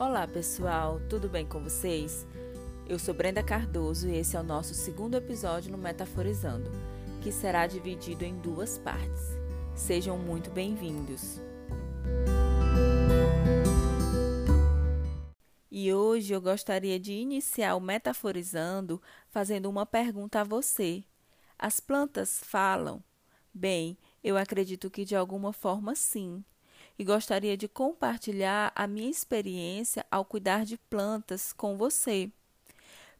Olá pessoal, tudo bem com vocês? Eu sou Brenda Cardoso e esse é o nosso segundo episódio no Metaforizando, que será dividido em duas partes. Sejam muito bem-vindos. E hoje eu gostaria de iniciar o Metaforizando fazendo uma pergunta a você. As plantas falam? Bem, eu acredito que de alguma forma sim e gostaria de compartilhar a minha experiência ao cuidar de plantas com você,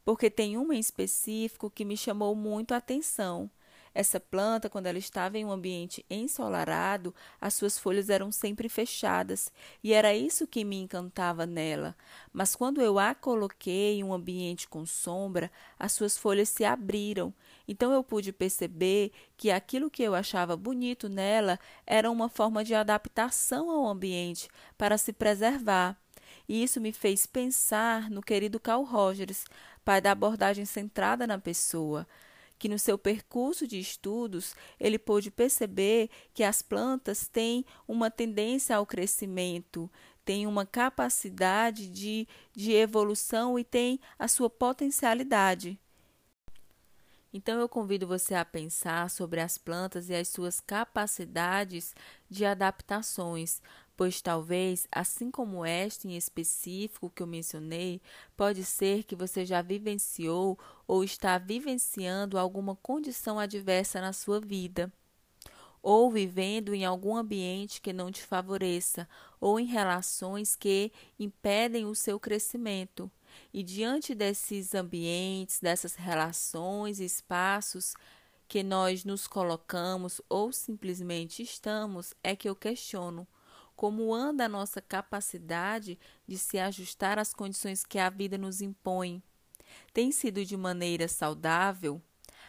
porque tem uma em específico que me chamou muito a atenção. Essa planta, quando ela estava em um ambiente ensolarado, as suas folhas eram sempre fechadas, e era isso que me encantava nela. Mas quando eu a coloquei em um ambiente com sombra, as suas folhas se abriram então eu pude perceber que aquilo que eu achava bonito nela era uma forma de adaptação ao ambiente para se preservar. E isso me fez pensar no querido Carl Rogers, pai da abordagem centrada na pessoa, que no seu percurso de estudos ele pôde perceber que as plantas têm uma tendência ao crescimento, têm uma capacidade de, de evolução e têm a sua potencialidade. Então eu convido você a pensar sobre as plantas e as suas capacidades de adaptações, pois talvez, assim como esta em específico que eu mencionei, pode ser que você já vivenciou ou está vivenciando alguma condição adversa na sua vida ou vivendo em algum ambiente que não te favoreça, ou em relações que impedem o seu crescimento. E diante desses ambientes, dessas relações, espaços que nós nos colocamos ou simplesmente estamos, é que eu questiono como anda a nossa capacidade de se ajustar às condições que a vida nos impõe. Tem sido de maneira saudável?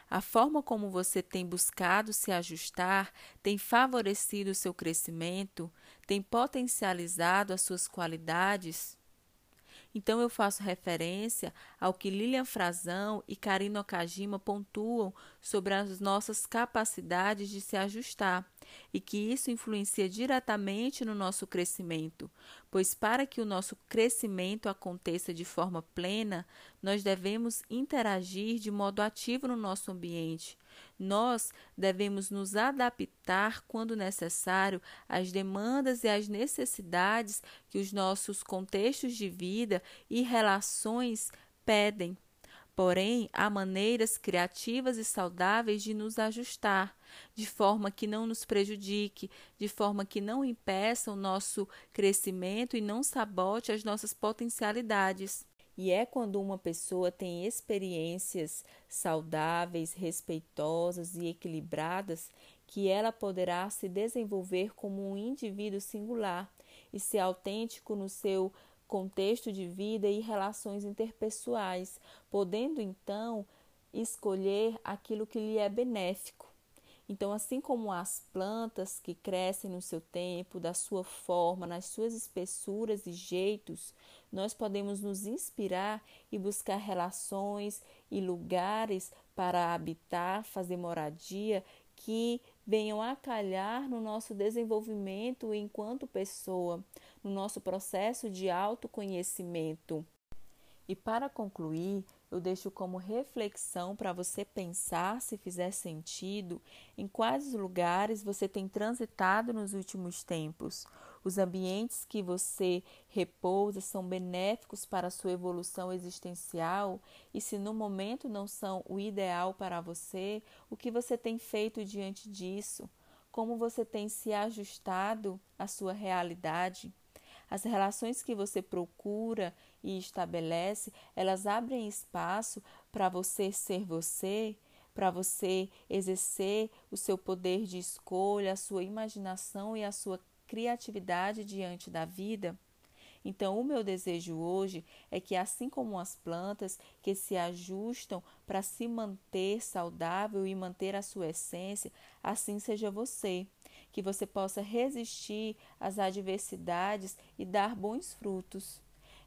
A forma como você tem buscado se ajustar tem favorecido o seu crescimento, tem potencializado as suas qualidades? Então eu faço referência ao que Lilian Frazão e Karina Okajima pontuam sobre as nossas capacidades de se ajustar e que isso influencia diretamente no nosso crescimento, pois para que o nosso crescimento aconteça de forma plena, nós devemos interagir de modo ativo no nosso ambiente, nós devemos nos adaptar, quando necessário, às demandas e às necessidades que os nossos contextos de vida e relações pedem. Porém, há maneiras criativas e saudáveis de nos ajustar, de forma que não nos prejudique, de forma que não impeça o nosso crescimento e não sabote as nossas potencialidades. E é quando uma pessoa tem experiências saudáveis, respeitosas e equilibradas que ela poderá se desenvolver como um indivíduo singular e ser autêntico no seu contexto de vida e relações interpessoais, podendo então escolher aquilo que lhe é benéfico. Então, assim como as plantas que crescem no seu tempo, da sua forma, nas suas espessuras e jeitos, nós podemos nos inspirar e buscar relações e lugares para habitar, fazer moradia que venham a calhar no nosso desenvolvimento enquanto pessoa, no nosso processo de autoconhecimento. E para concluir, eu deixo como reflexão para você pensar, se fizer sentido, em quais lugares você tem transitado nos últimos tempos. Os ambientes que você repousa são benéficos para a sua evolução existencial e, se no momento não são o ideal para você, o que você tem feito diante disso? Como você tem se ajustado à sua realidade? As relações que você procura e estabelece, elas abrem espaço para você ser você, para você exercer o seu poder de escolha, a sua imaginação e a sua criatividade diante da vida. Então, o meu desejo hoje é que, assim como as plantas que se ajustam para se manter saudável e manter a sua essência, assim seja você que você possa resistir às adversidades e dar bons frutos.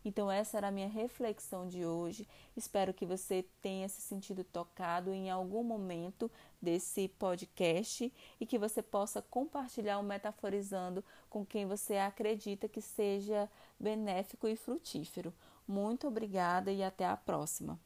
Então, essa era a minha reflexão de hoje. Espero que você tenha se sentido tocado em algum momento desse podcast e que você possa compartilhar o Metaforizando com quem você acredita que seja benéfico e frutífero. Muito obrigada e até a próxima.